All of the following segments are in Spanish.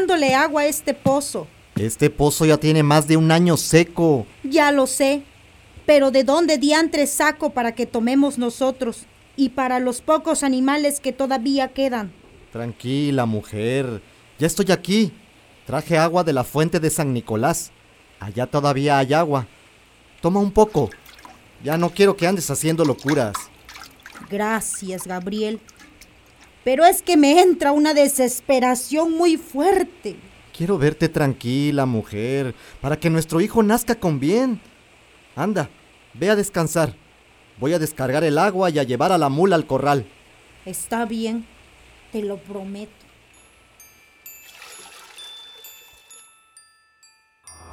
Sacándole agua a este pozo. Este pozo ya tiene más de un año seco. Ya lo sé. Pero ¿de dónde diantres saco para que tomemos nosotros? Y para los pocos animales que todavía quedan. Tranquila, mujer. Ya estoy aquí. Traje agua de la fuente de San Nicolás. Allá todavía hay agua. Toma un poco. Ya no quiero que andes haciendo locuras. Gracias, Gabriel. Pero es que me entra una desesperación muy fuerte. Quiero verte tranquila, mujer, para que nuestro hijo nazca con bien. Anda, ve a descansar. Voy a descargar el agua y a llevar a la mula al corral. Está bien, te lo prometo.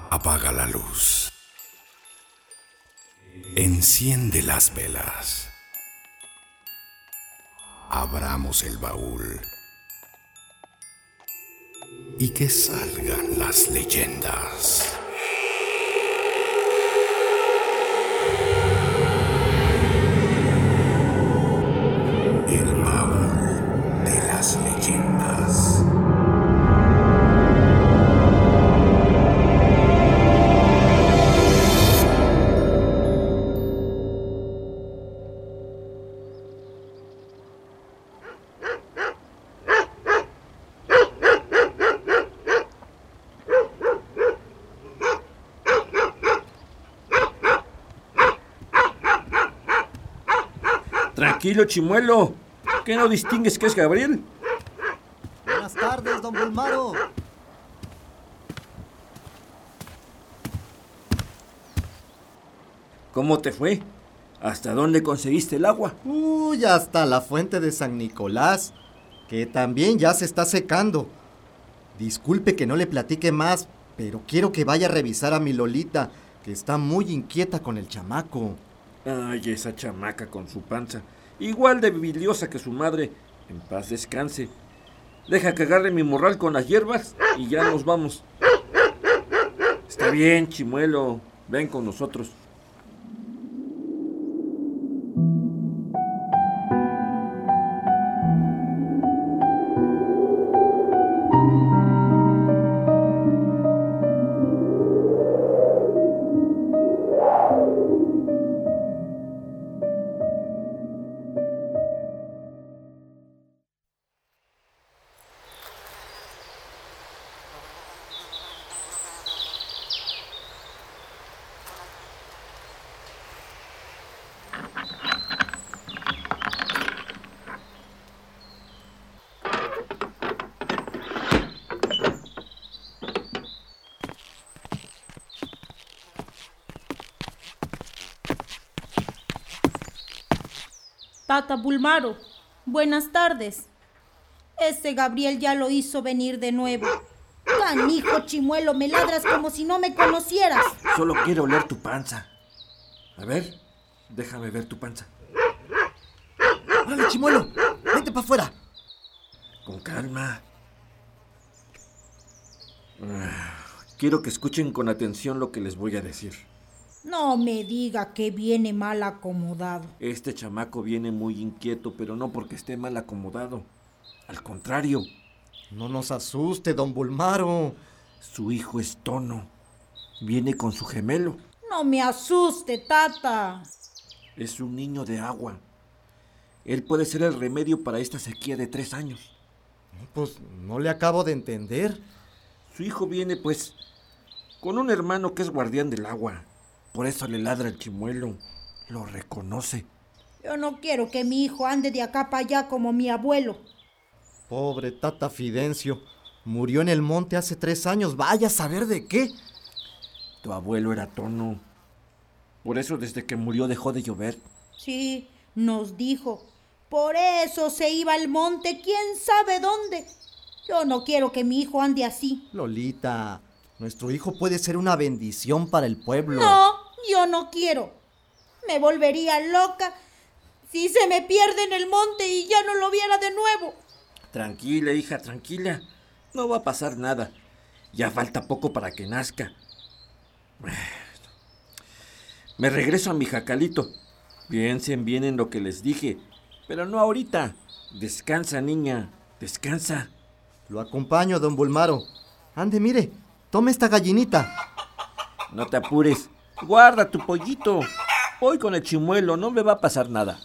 Apaga la luz. Enciende las velas. Abramos el baúl. Y que salgan las leyendas. El baúl de las leyendas. Tranquilo, chimuelo. ¿Qué no distingues que es Gabriel? Buenas tardes, don Bulmaro. ¿Cómo te fue? ¿Hasta dónde conseguiste el agua? Uy, hasta la fuente de San Nicolás, que también ya se está secando. Disculpe que no le platique más, pero quiero que vaya a revisar a mi Lolita, que está muy inquieta con el chamaco. Ay, esa chamaca con su panza. Igual de biliosa que su madre. En paz descanse. Deja que agarre mi morral con las hierbas y ya nos vamos. Está bien, chimuelo. Ven con nosotros. Tata Bulmaro, buenas tardes. Ese Gabriel ya lo hizo venir de nuevo. Canijo chimuelo, me ladras como si no me conocieras. Solo quiero oler tu panza. A ver, déjame ver tu panza. ¡Órale, chimuelo! ¡Vente para afuera! Con calma. Ah, Quiero que escuchen con atención lo que les voy a decir. No me diga que viene mal acomodado. Este chamaco viene muy inquieto, pero no porque esté mal acomodado. Al contrario, No nos asuste, don Bulmaro. su hijo es Tono. Viene con su gemelo. No me asuste, tata. Es un niño de agua. Él puede ser el remedio para esta sequía de tres años. Pues no le acabo de entender. Su hijo viene, pues, con un hermano que es guardián del agua. Por eso le ladra el chimuelo. Lo reconoce. Yo no quiero que mi hijo ande de acá para allá como mi abuelo. Pobre Tata Fidencio. Murió en el monte hace tres años. Vaya a saber de qué. Tu abuelo era tono. Por eso desde que murió dejó de llover. Sí, nos dijo. Por eso se iba al monte, quién sabe dónde. Yo no quiero que mi hijo ande así. Lolita, nuestro hijo puede ser una bendición para el pueblo. No, yo no quiero. Me volvería loca si se me pierde en el monte y ya no lo viera de nuevo. Tranquila, hija, tranquila. No va a pasar nada. Ya falta poco para que nazca. Me regreso a mi jacalito. Piensen bien en lo que les dije, pero no ahorita. Descansa, niña, descansa. Lo acompaño, don Bulmaro. Ande, mire, tome esta gallinita. No te apures. Guarda tu pollito. Voy con el chimuelo, no me va a pasar nada.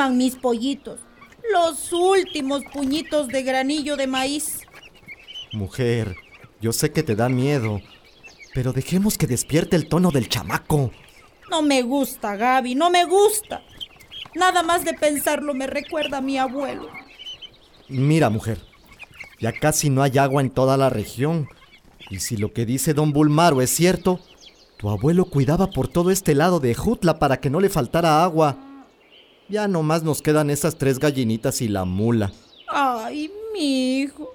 Coman mis pollitos. Los últimos puñitos de granillo de maíz. Mujer, yo sé que te da miedo, pero dejemos que despierte el tono del chamaco. No me gusta, Gaby, no me gusta. Nada más de pensarlo me recuerda a mi abuelo. Mira, mujer, ya casi no hay agua en toda la región. Y si lo que dice don Bulmaro es cierto, tu abuelo cuidaba por todo este lado de Jutla para que no le faltara agua. Ya nomás nos quedan esas tres gallinitas y la mula. Ay, mi hijo.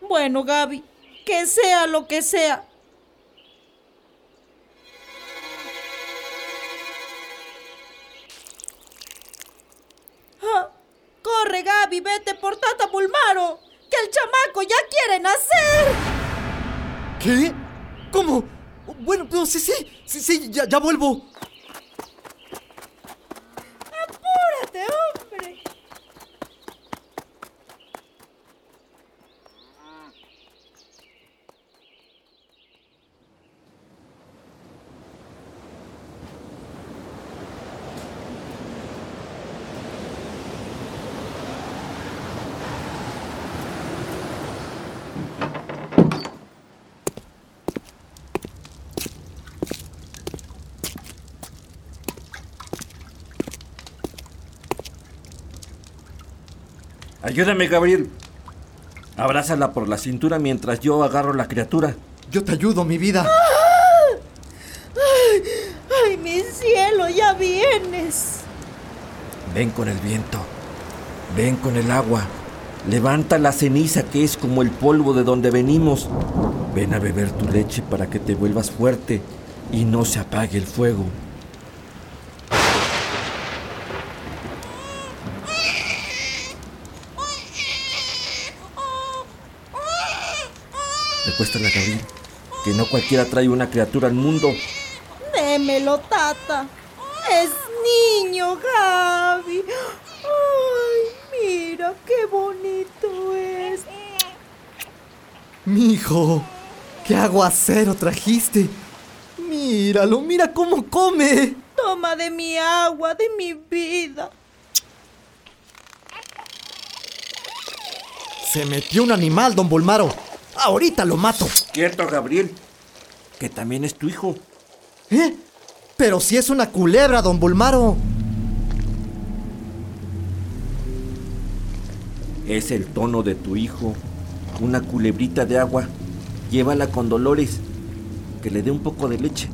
Bueno, Gaby, que sea lo que sea. Ah, corre, Gaby, vete por Tata Bulmaro, que el chamaco ya quiere nacer. ¿Qué? ¿Cómo? Bueno, no, sí, sí, sí, sí, ya, ya vuelvo. sempre. Ayúdame, Gabriel. Abrázala por la cintura mientras yo agarro la criatura. Yo te ayudo, mi vida. Ay, ay, mi cielo, ya vienes. Ven con el viento. Ven con el agua. Levanta la ceniza que es como el polvo de donde venimos. Ven a beber tu leche para que te vuelvas fuerte y no se apague el fuego. Gabriel. Que no cualquiera trae una criatura al mundo. Démelo, tata. Es niño, Gaby. Ay, mira qué bonito es. Mijo, qué aguacero trajiste. Míralo, mira cómo come. Toma de mi agua, de mi vida. Se metió un animal, don Bulmaro. Ahorita lo mato. Cierto, Gabriel. Que también es tu hijo. ¿Eh? Pero si es una culebra, don Bulmaro. Es el tono de tu hijo. Una culebrita de agua. Llévala con Dolores. Que le dé un poco de leche.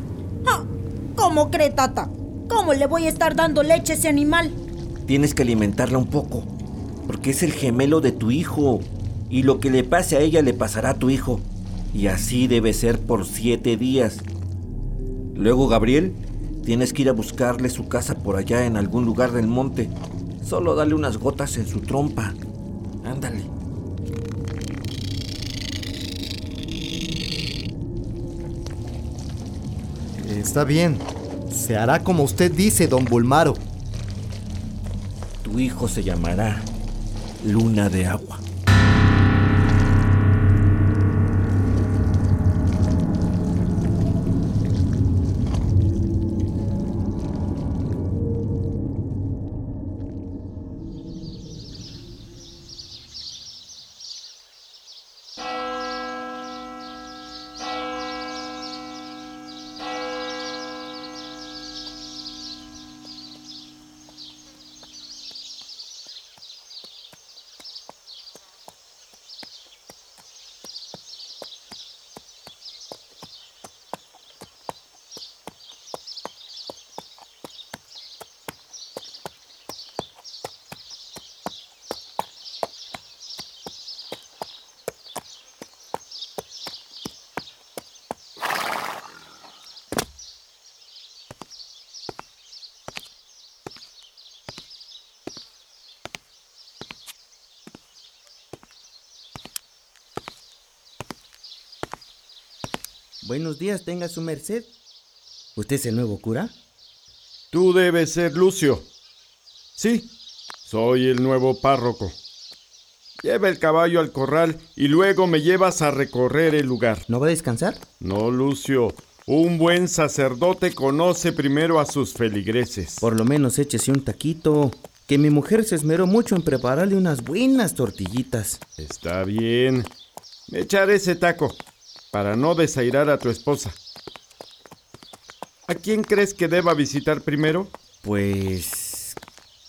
Ah, ¿Cómo cree, tata? ¿Cómo le voy a estar dando leche a ese animal? Tienes que alimentarla un poco. Porque es el gemelo de tu hijo. Y lo que le pase a ella le pasará a tu hijo. Y así debe ser por siete días. Luego, Gabriel, tienes que ir a buscarle su casa por allá en algún lugar del monte. Solo dale unas gotas en su trompa. Ándale. Está bien. Se hará como usted dice, don Bulmaro. Tu hijo se llamará Luna de Agua. Buenos días, tenga su merced. ¿Usted es el nuevo cura? Tú debes ser Lucio. Sí, soy el nuevo párroco. Lleva el caballo al corral y luego me llevas a recorrer el lugar. ¿No va a descansar? No, Lucio. Un buen sacerdote conoce primero a sus feligreses. Por lo menos échese un taquito. Que mi mujer se esmeró mucho en prepararle unas buenas tortillitas. Está bien. Me echaré ese taco para no desairar a tu esposa. ¿A quién crees que deba visitar primero? Pues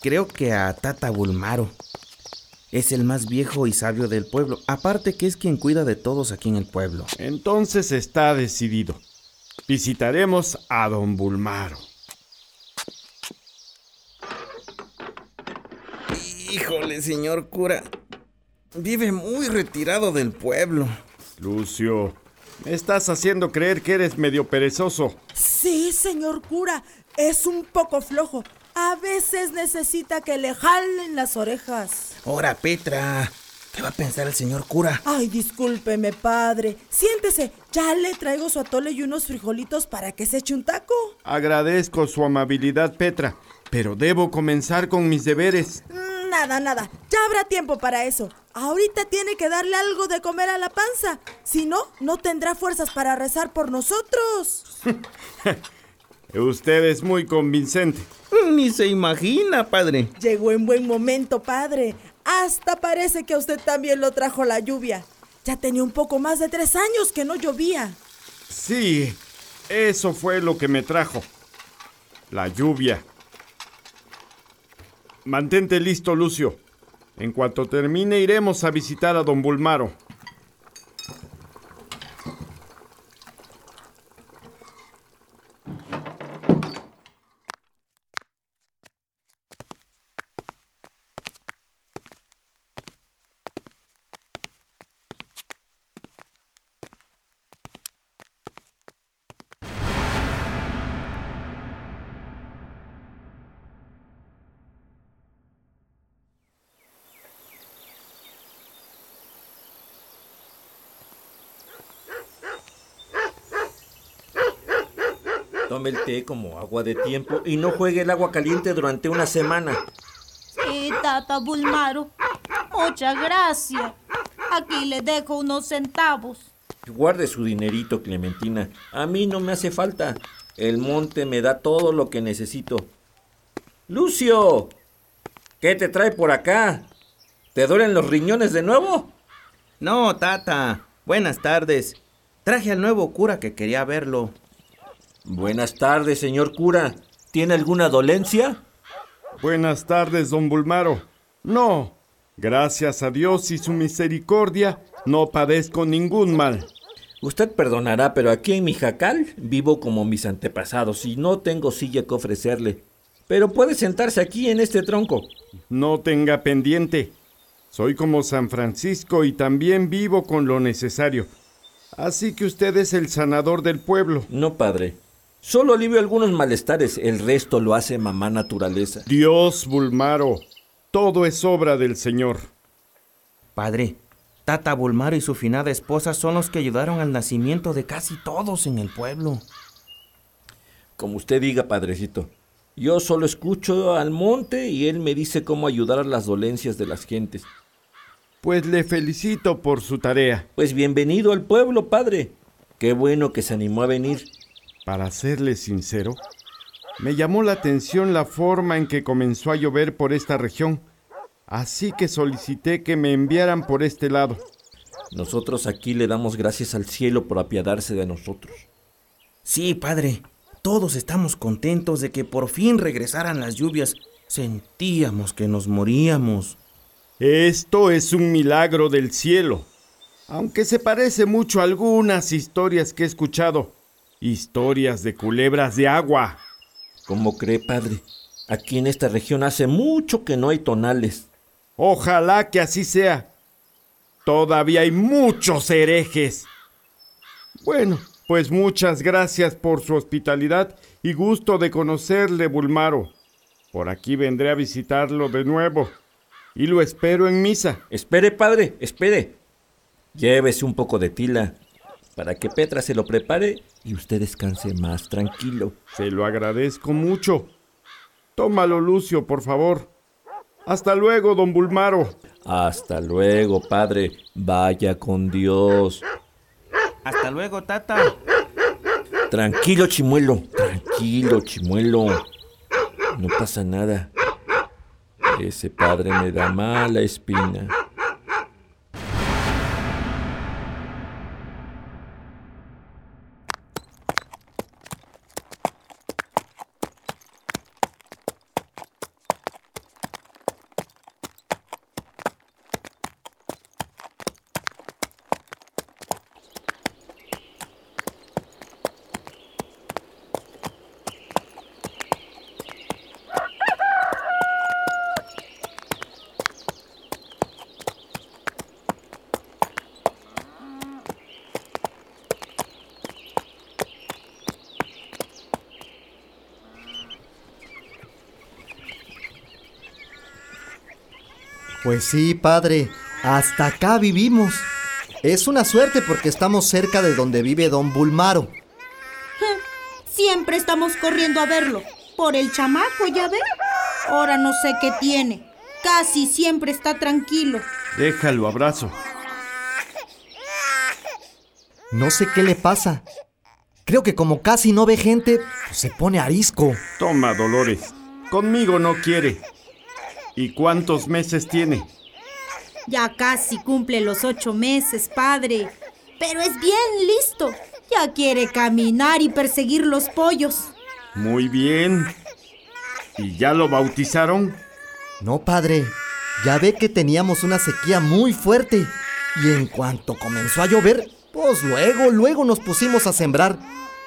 creo que a Tata Bulmaro. Es el más viejo y sabio del pueblo, aparte que es quien cuida de todos aquí en el pueblo. Entonces está decidido. Visitaremos a don Bulmaro. Híjole, señor cura. Vive muy retirado del pueblo. Lucio, me estás haciendo creer que eres medio perezoso. Sí, señor cura, es un poco flojo. A veces necesita que le jalen las orejas. Ahora, Petra, ¿qué va a pensar el señor cura? Ay, discúlpeme, padre. Siéntese, ya le traigo su atole y unos frijolitos para que se eche un taco. Agradezco su amabilidad, Petra, pero debo comenzar con mis deberes. Nada, nada. Ya habrá tiempo para eso. Ahorita tiene que darle algo de comer a la panza. Si no, no tendrá fuerzas para rezar por nosotros. Usted es muy convincente. Ni se imagina, padre. Llegó en buen momento, padre. Hasta parece que a usted también lo trajo la lluvia. Ya tenía un poco más de tres años que no llovía. Sí, eso fue lo que me trajo. La lluvia. Mantente listo, Lucio. En cuanto termine, iremos a visitar a don Bulmaro. Tome el té como agua de tiempo y no juegue el agua caliente durante una semana. Sí, Tata Bulmaro. Muchas gracias. Aquí le dejo unos centavos. Guarde su dinerito, Clementina. A mí no me hace falta. El monte me da todo lo que necesito. Lucio, ¿qué te trae por acá? ¿Te duelen los riñones de nuevo? No, Tata. Buenas tardes. Traje al nuevo cura que quería verlo. Buenas tardes, señor cura. ¿Tiene alguna dolencia? Buenas tardes, don Bulmaro. No, gracias a Dios y su misericordia, no padezco ningún mal. Usted perdonará, pero aquí en mi jacal vivo como mis antepasados y no tengo silla que ofrecerle. Pero puede sentarse aquí en este tronco. No tenga pendiente. Soy como San Francisco y también vivo con lo necesario. Así que usted es el sanador del pueblo. No, padre. Solo alivio algunos malestares, el resto lo hace mamá naturaleza. Dios, Bulmaro, todo es obra del Señor. Padre, Tata Bulmaro y su finada esposa son los que ayudaron al nacimiento de casi todos en el pueblo. Como usted diga, padrecito. Yo solo escucho al monte y él me dice cómo ayudar a las dolencias de las gentes. Pues le felicito por su tarea. Pues bienvenido al pueblo, padre. Qué bueno que se animó a venir. Para serle sincero, me llamó la atención la forma en que comenzó a llover por esta región, así que solicité que me enviaran por este lado. Nosotros aquí le damos gracias al cielo por apiadarse de nosotros. Sí, padre, todos estamos contentos de que por fin regresaran las lluvias. Sentíamos que nos moríamos. Esto es un milagro del cielo, aunque se parece mucho a algunas historias que he escuchado. Historias de culebras de agua. ¿Cómo cree, padre? Aquí en esta región hace mucho que no hay tonales. Ojalá que así sea. Todavía hay muchos herejes. Bueno, pues muchas gracias por su hospitalidad y gusto de conocerle, Bulmaro. Por aquí vendré a visitarlo de nuevo. Y lo espero en misa. Espere, padre, espere. Llévese un poco de tila para que Petra se lo prepare y usted descanse más tranquilo. Se lo agradezco mucho. Tómalo, Lucio, por favor. Hasta luego, don Bulmaro. Hasta luego, padre. Vaya con Dios. Hasta luego, tata. Tranquilo, chimuelo. Tranquilo, chimuelo. No pasa nada. Ese padre me da mala espina. Pues sí, padre, hasta acá vivimos. Es una suerte porque estamos cerca de donde vive don Bulmaro. Siempre estamos corriendo a verlo. Por el chamaco, ¿ya ve? Ahora no sé qué tiene. Casi siempre está tranquilo. Déjalo, abrazo. No sé qué le pasa. Creo que como casi no ve gente, pues se pone arisco. Toma, Dolores. Conmigo no quiere. ¿Y cuántos meses tiene? Ya casi cumple los ocho meses, padre. Pero es bien listo. Ya quiere caminar y perseguir los pollos. Muy bien. ¿Y ya lo bautizaron? No, padre. Ya ve que teníamos una sequía muy fuerte. Y en cuanto comenzó a llover, pues luego, luego nos pusimos a sembrar.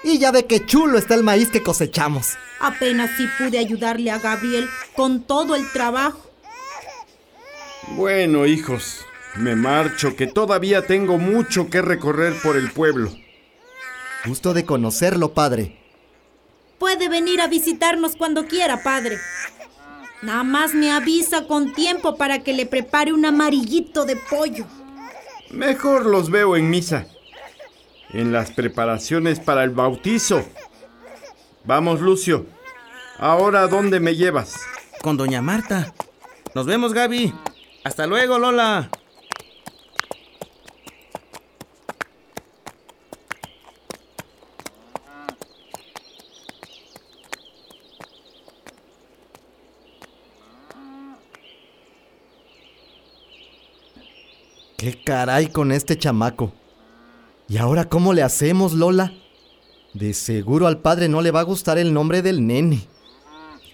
Y ya ve que chulo está el maíz que cosechamos. Apenas sí pude ayudarle a Gabriel con todo el trabajo. Bueno, hijos, me marcho, que todavía tengo mucho que recorrer por el pueblo. Gusto de conocerlo, padre. Puede venir a visitarnos cuando quiera, padre. Nada más me avisa con tiempo para que le prepare un amarillito de pollo. Mejor los veo en misa. En las preparaciones para el bautizo. Vamos, Lucio. Ahora, ¿a dónde me llevas? Con doña Marta. Nos vemos, Gaby. Hasta luego, Lola. ¿Qué caray con este chamaco? ¿Y ahora cómo le hacemos, Lola? De seguro al padre no le va a gustar el nombre del nene.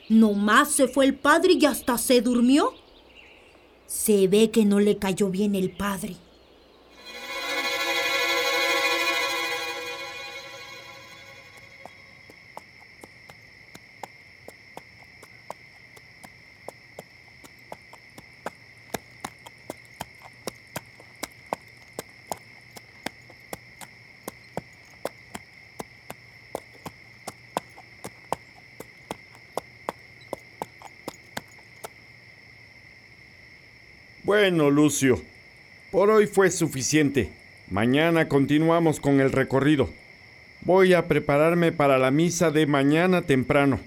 Nomás se fue el padre y hasta se durmió. Se ve que no le cayó bien el padre. Bueno, Lucio, por hoy fue suficiente. Mañana continuamos con el recorrido. Voy a prepararme para la misa de mañana temprano.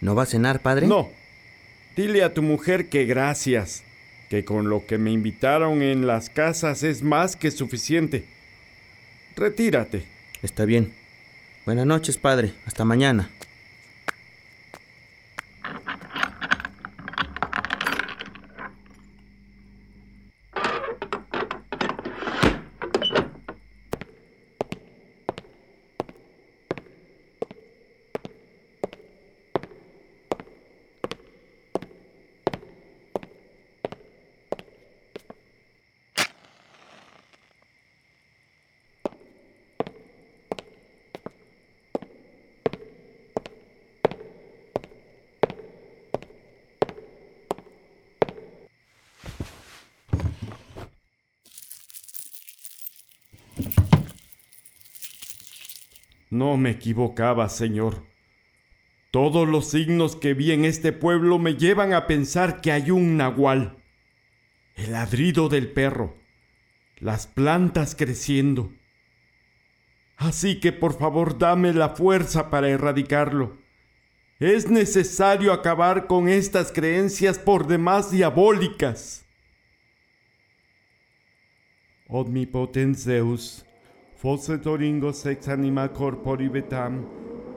¿No va a cenar, padre? No. Dile a tu mujer que gracias, que con lo que me invitaron en las casas es más que suficiente. Retírate. Está bien. Buenas noches, padre. Hasta mañana. No me equivocaba, señor. Todos los signos que vi en este pueblo me llevan a pensar que hay un nahual. El ladrido del perro, las plantas creciendo. Así que por favor dame la fuerza para erradicarlo. Es necesario acabar con estas creencias por demás diabólicas. Omnipotens Zeus, Fosetoringo sex anima corpori vetam,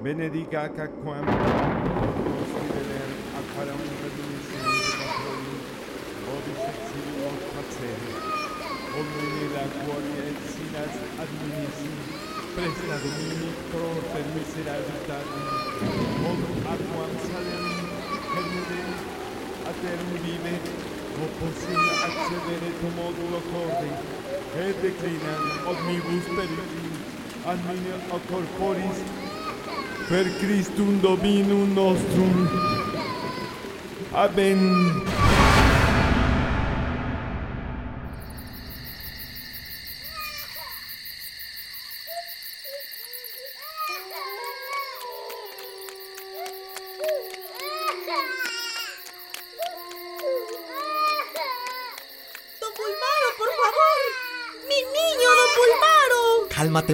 benedica cacquam, Omnila cuori et sinas adminisi, presta domini pro per miserabilitatem, od aquam salem, a aterum vive, o possibile accedere tu modulo cordi e declina omnibus per anime a corporis per Christum Dominum nostrum Amen.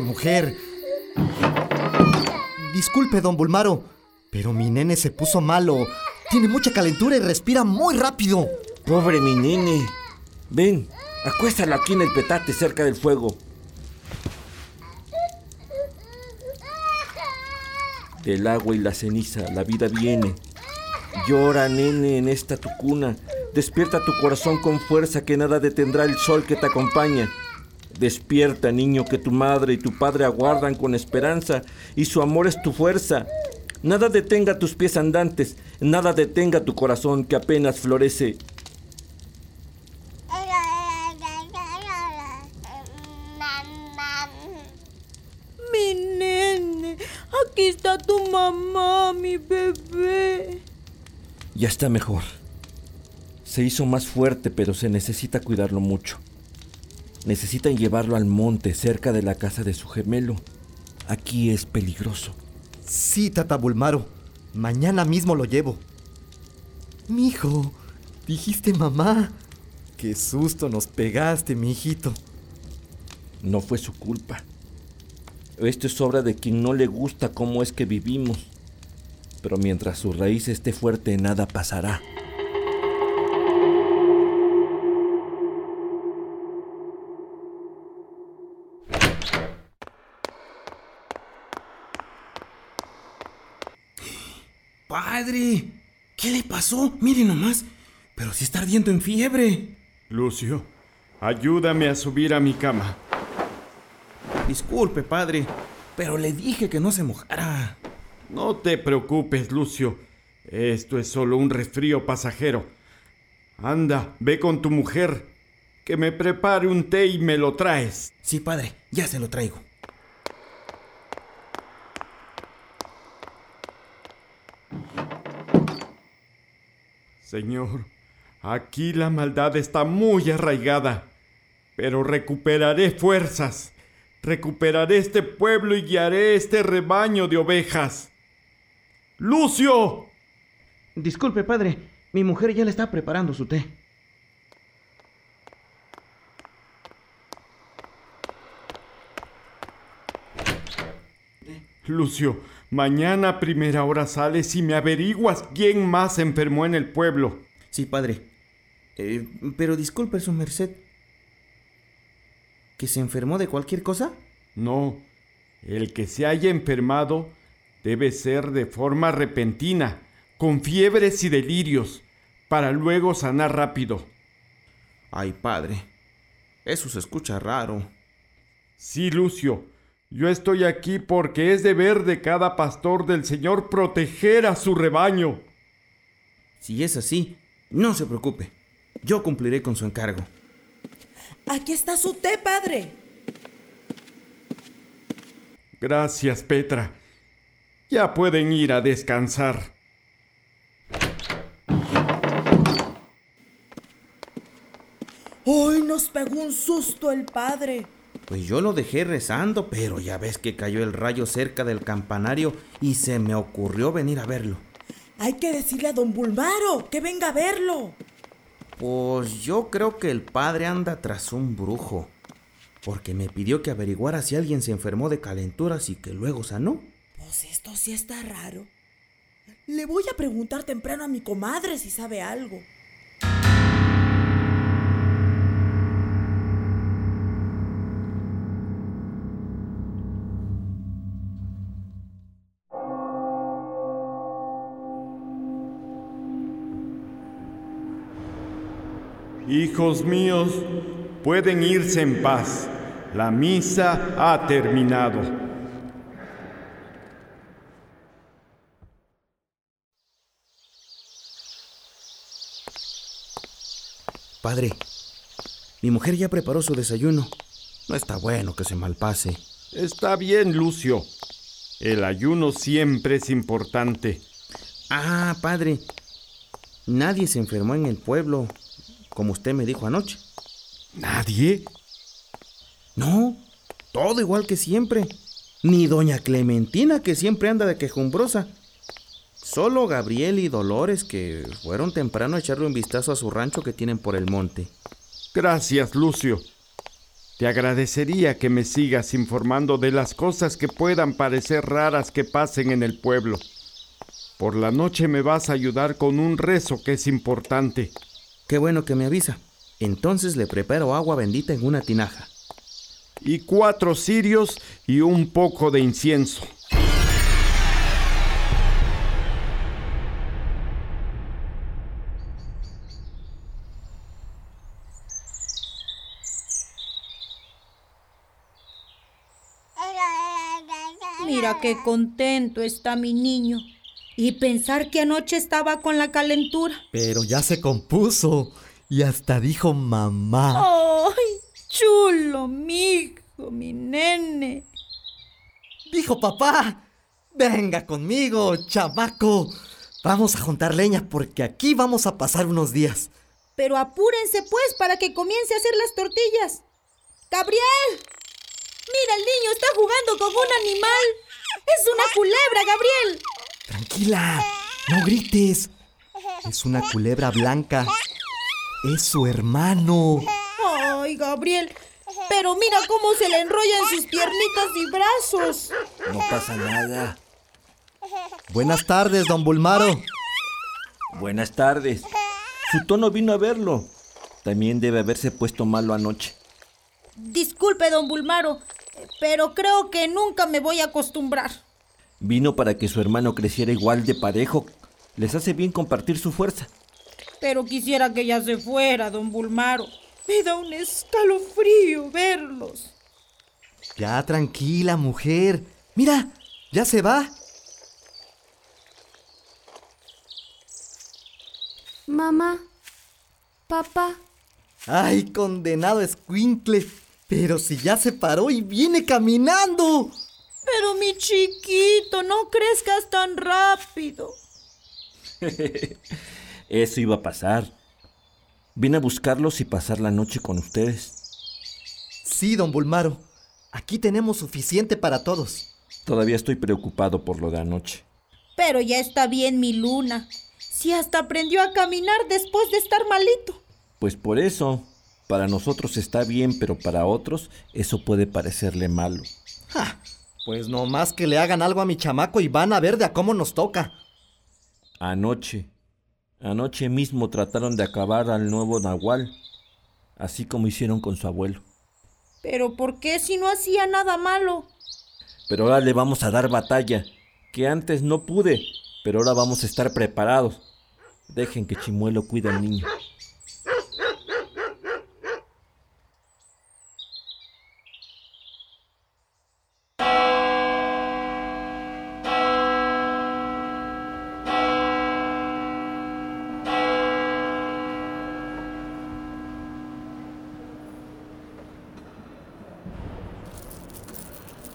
Mujer. Disculpe, don Bulmaro, pero mi nene se puso malo. Tiene mucha calentura y respira muy rápido. Pobre mi nene. Ven, acuéstala aquí en el petate cerca del fuego. Del agua y la ceniza la vida viene. Llora, nene, en esta tu cuna. Despierta tu corazón con fuerza que nada detendrá el sol que te acompaña. Despierta, niño, que tu madre y tu padre aguardan con esperanza y su amor es tu fuerza. Nada detenga tus pies andantes, nada detenga tu corazón que apenas florece. Mi nene, aquí está tu mamá, mi bebé. Ya está mejor. Se hizo más fuerte, pero se necesita cuidarlo mucho. Necesitan llevarlo al monte cerca de la casa de su gemelo. Aquí es peligroso. Sí, tata Bulmaro. Mañana mismo lo llevo. Mijo, dijiste mamá. Qué susto nos pegaste, mi hijito. No fue su culpa. Esto es obra de quien no le gusta cómo es que vivimos. Pero mientras su raíz esté fuerte, nada pasará. ¿Qué le pasó? Mire nomás. Pero si está ardiendo en fiebre. Lucio, ayúdame a subir a mi cama. Disculpe, padre, pero le dije que no se mojara. No te preocupes, Lucio. Esto es solo un resfrío pasajero. Anda, ve con tu mujer. Que me prepare un té y me lo traes. Sí, padre, ya se lo traigo. Señor, aquí la maldad está muy arraigada, pero recuperaré fuerzas, recuperaré este pueblo y guiaré este rebaño de ovejas. ¡Lucio! Disculpe, padre, mi mujer ya le está preparando su té. Lucio, mañana a primera hora sales y me averiguas quién más se enfermó en el pueblo. Sí, padre. Eh, pero disculpe, su merced. ¿Que se enfermó de cualquier cosa? No, el que se haya enfermado debe ser de forma repentina, con fiebres y delirios, para luego sanar rápido. Ay, padre. Eso se escucha raro. Sí, Lucio. Yo estoy aquí porque es deber de cada pastor del Señor proteger a su rebaño. Si es así, no se preocupe. Yo cumpliré con su encargo. Aquí está su té, padre. Gracias, Petra. Ya pueden ir a descansar. Hoy nos pegó un susto el padre. Pues yo lo dejé rezando, pero ya ves que cayó el rayo cerca del campanario y se me ocurrió venir a verlo. Hay que decirle a don Bulmaro que venga a verlo. Pues yo creo que el padre anda tras un brujo, porque me pidió que averiguara si alguien se enfermó de calenturas y que luego sanó. Pues esto sí está raro. Le voy a preguntar temprano a mi comadre si sabe algo. Hijos míos, pueden irse en paz. La misa ha terminado. Padre, mi mujer ya preparó su desayuno. No está bueno que se malpase. Está bien, Lucio. El ayuno siempre es importante. Ah, padre. Nadie se enfermó en el pueblo, como usted me dijo anoche. ¿Nadie? No, todo igual que siempre. Ni doña Clementina, que siempre anda de quejumbrosa. Solo Gabriel y Dolores, que fueron temprano a echarle un vistazo a su rancho que tienen por el monte. Gracias, Lucio. Te agradecería que me sigas informando de las cosas que puedan parecer raras que pasen en el pueblo. Por la noche me vas a ayudar con un rezo que es importante. Qué bueno que me avisa. Entonces le preparo agua bendita en una tinaja. Y cuatro cirios y un poco de incienso. Mira qué contento está mi niño. Y pensar que anoche estaba con la calentura. Pero ya se compuso y hasta dijo mamá. ¡Ay, chulo, mi hijo, mi nene! Dijo papá, venga conmigo, chamaco. Vamos a juntar leña porque aquí vamos a pasar unos días. Pero apúrense pues para que comience a hacer las tortillas. ¡Gabriel! Mira, el niño está jugando con un animal. Es una culebra, Gabriel. Tranquila, no grites. Es una culebra blanca. Es su hermano. Ay, Gabriel. Pero mira cómo se le enrolla en sus piernitas y brazos. No pasa nada. Buenas tardes, don Bulmaro. Buenas tardes. Su tono vino a verlo. También debe haberse puesto malo anoche. Disculpe, don Bulmaro, pero creo que nunca me voy a acostumbrar. Vino para que su hermano creciera igual de parejo. Les hace bien compartir su fuerza. Pero quisiera que ya se fuera, don Bulmaro. Me da un escalofrío verlos. Ya tranquila, mujer. Mira, ya se va. Mamá, papá, Ay, condenado escuincle. Pero si ya se paró y viene caminando. Pero mi chiquito, no crezcas tan rápido. Eso iba a pasar. Vine a buscarlos y pasar la noche con ustedes. Sí, don Bulmaro. Aquí tenemos suficiente para todos. Todavía estoy preocupado por lo de anoche. Pero ya está bien mi luna. Si hasta aprendió a caminar después de estar malito. Pues por eso, para nosotros está bien, pero para otros eso puede parecerle malo. Pues nomás que le hagan algo a mi chamaco y van a ver de a cómo nos toca. Anoche, anoche mismo trataron de acabar al nuevo Nahual, así como hicieron con su abuelo. Pero ¿por qué si no hacía nada malo? Pero ahora le vamos a dar batalla, que antes no pude, pero ahora vamos a estar preparados. Dejen que Chimuelo cuide al niño.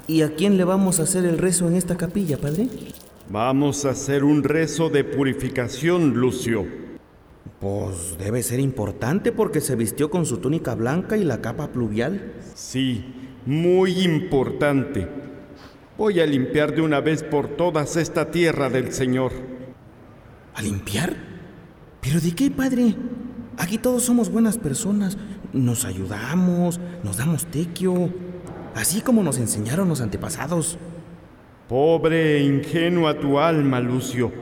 ¿Y a quién le vamos a hacer el rezo en esta capilla, padre? Vamos a hacer un rezo de purificación, Lucio. Pues debe ser importante porque se vistió con su túnica blanca y la capa pluvial. Sí, muy importante. Voy a limpiar de una vez por todas esta tierra del Señor. ¿A limpiar? ¿Pero de qué, padre? Aquí todos somos buenas personas. Nos ayudamos, nos damos tequio, así como nos enseñaron los antepasados. Pobre e ingenua tu alma, Lucio.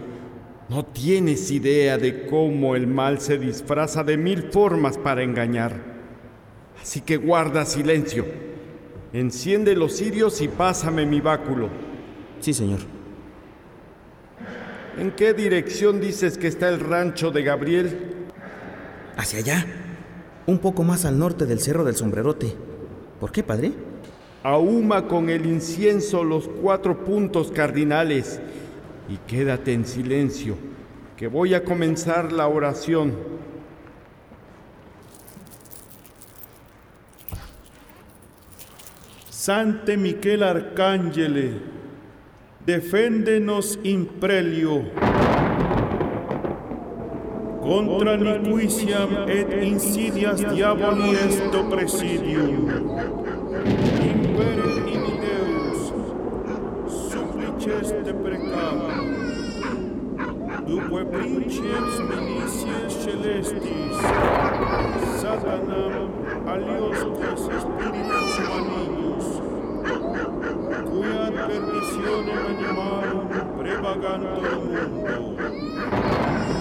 No tienes idea de cómo el mal se disfraza de mil formas para engañar. Así que guarda silencio. Enciende los cirios y pásame mi báculo. Sí, señor. ¿En qué dirección dices que está el rancho de Gabriel? Hacia allá, un poco más al norte del Cerro del Sombrerote. ¿Por qué, padre? Ahuma con el incienso los cuatro puntos cardinales y quédate en silencio, que voy a comenzar la oración. Sante Miquel Arcángele, deféndenos imprelio. Contra niquiciam et insidias diaboli esto presidium. aceste precare. După princeps milicies celestis, satanam alioscos spiritus humanius, cui ad perditionem animarum prevagantor mundo.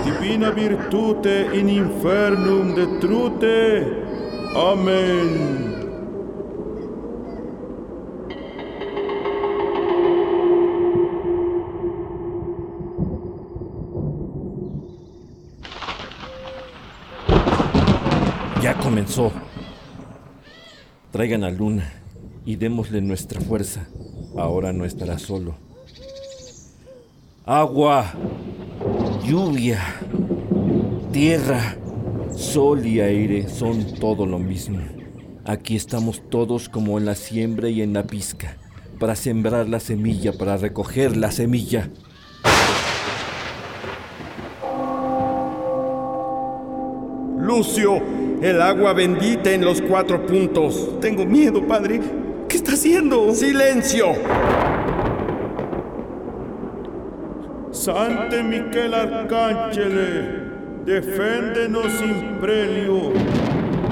Divina virtute in infernum detrute, Amen. Traigan a Luna y démosle nuestra fuerza. Ahora no estará solo. Agua, lluvia, tierra, sol y aire son todo lo mismo. Aquí estamos todos como en la siembra y en la pizca, para sembrar la semilla, para recoger la semilla. Lucio, el agua bendita en los cuatro puntos. Tengo miedo, padre. ¿Qué está haciendo? ¡Silencio! Sante Miquel Arcángele, deféndenos imprelio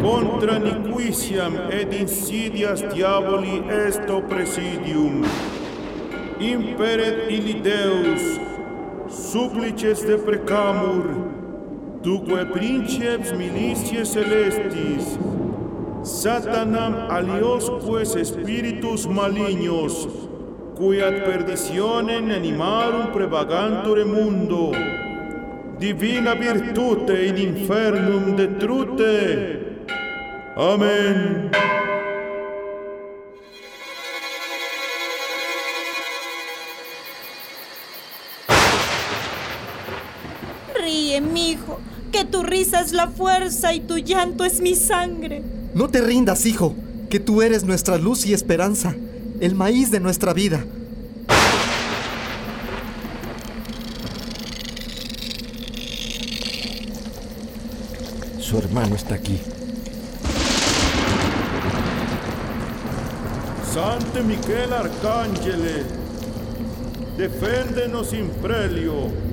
contra niquiciam et insidias diaboli esto presidium. Imperet illi Deus, supplices de precamur, tuque princeps militie celestis, satanam aliosques spiritus malignos, cui ad perditionem animarum prevagantur mundo, divina virtute in infernum detrute. Amen. Que tu risa es la fuerza y tu llanto es mi sangre. No te rindas, hijo, que tú eres nuestra luz y esperanza, el maíz de nuestra vida. Su hermano está aquí. Sante Miquel Arcángele, deféndenos imprelio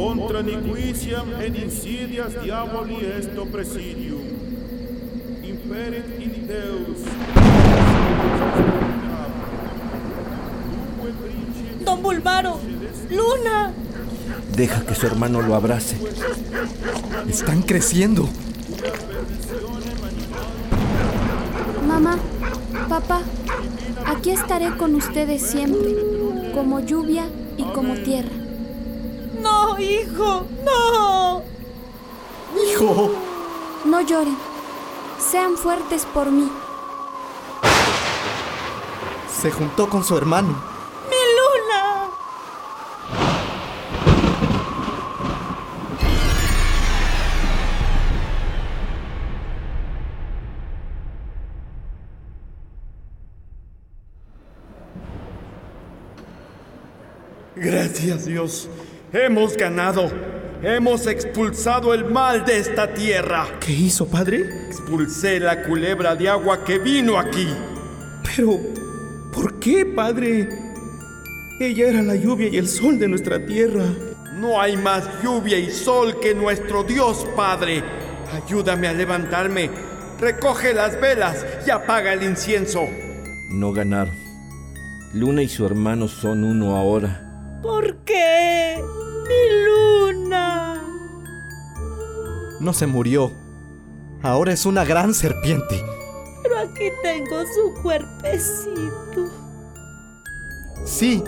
contra niquiciam et insidias diaboli esto presidium. Imperet in Deus. Bulmaro. Luna. Deja que su hermano lo abrace. Están creciendo. Mamá, papá, aquí estaré con ustedes siempre, como lluvia y como tierra. No, hijo, no. Hijo. No lloren, sean fuertes por mí. Se juntó con su hermano. Mi Luna. Gracias Dios. Hemos ganado. Hemos expulsado el mal de esta tierra. ¿Qué hizo, padre? Expulsé la culebra de agua que vino aquí. Pero, ¿por qué, padre? Ella era la lluvia y el sol de nuestra tierra. No hay más lluvia y sol que nuestro Dios Padre. Ayúdame a levantarme. Recoge las velas y apaga el incienso. No ganaron. Luna y su hermano son uno ahora. ¿Por qué? No se murió. Ahora es una gran serpiente. Pero aquí tengo su cuerpecito. Sí.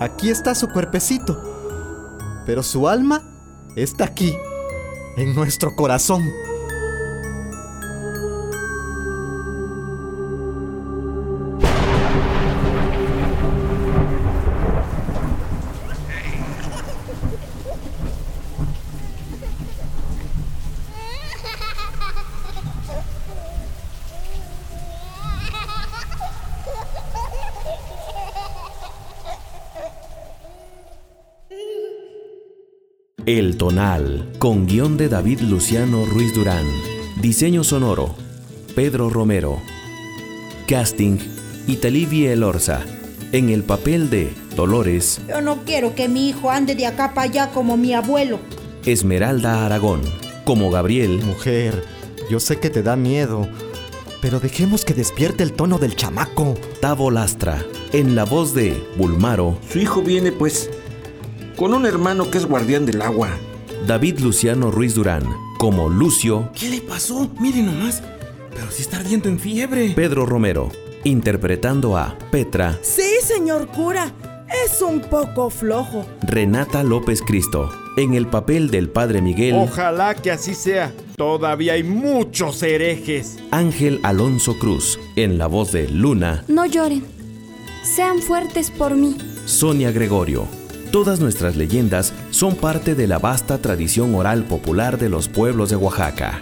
Aquí está su cuerpecito. Pero su alma está aquí, en nuestro corazón. El Tonal, con guion de David Luciano Ruiz Durán. Diseño sonoro, Pedro Romero. Casting, Italivia Elorza. En el papel de Dolores, Yo no quiero que mi hijo ande de acá para allá como mi abuelo. Esmeralda Aragón. Como Gabriel, Mujer, yo sé que te da miedo, pero dejemos que despierte el tono del chamaco. Tavo Lastra. En la voz de Bulmaro, Su hijo viene, pues, con un hermano que es guardián del agua. David Luciano Ruiz Durán. Como Lucio, ¿Qué le pasó? Miren nomás. Pero si está ardiendo en fiebre. Pedro Romero. Interpretando a Petra, Sí, señor cura. Es un poco flojo. Renata López Cristo. En el papel del padre Miguel, Ojalá que así sea. Todavía hay muchos herejes. Ángel Alonso Cruz. En la voz de Luna, No lloren, sean fuertes por mí. Sonia Gregorio. Todas nuestras leyendas son parte de la vasta tradición oral popular de los pueblos de Oaxaca.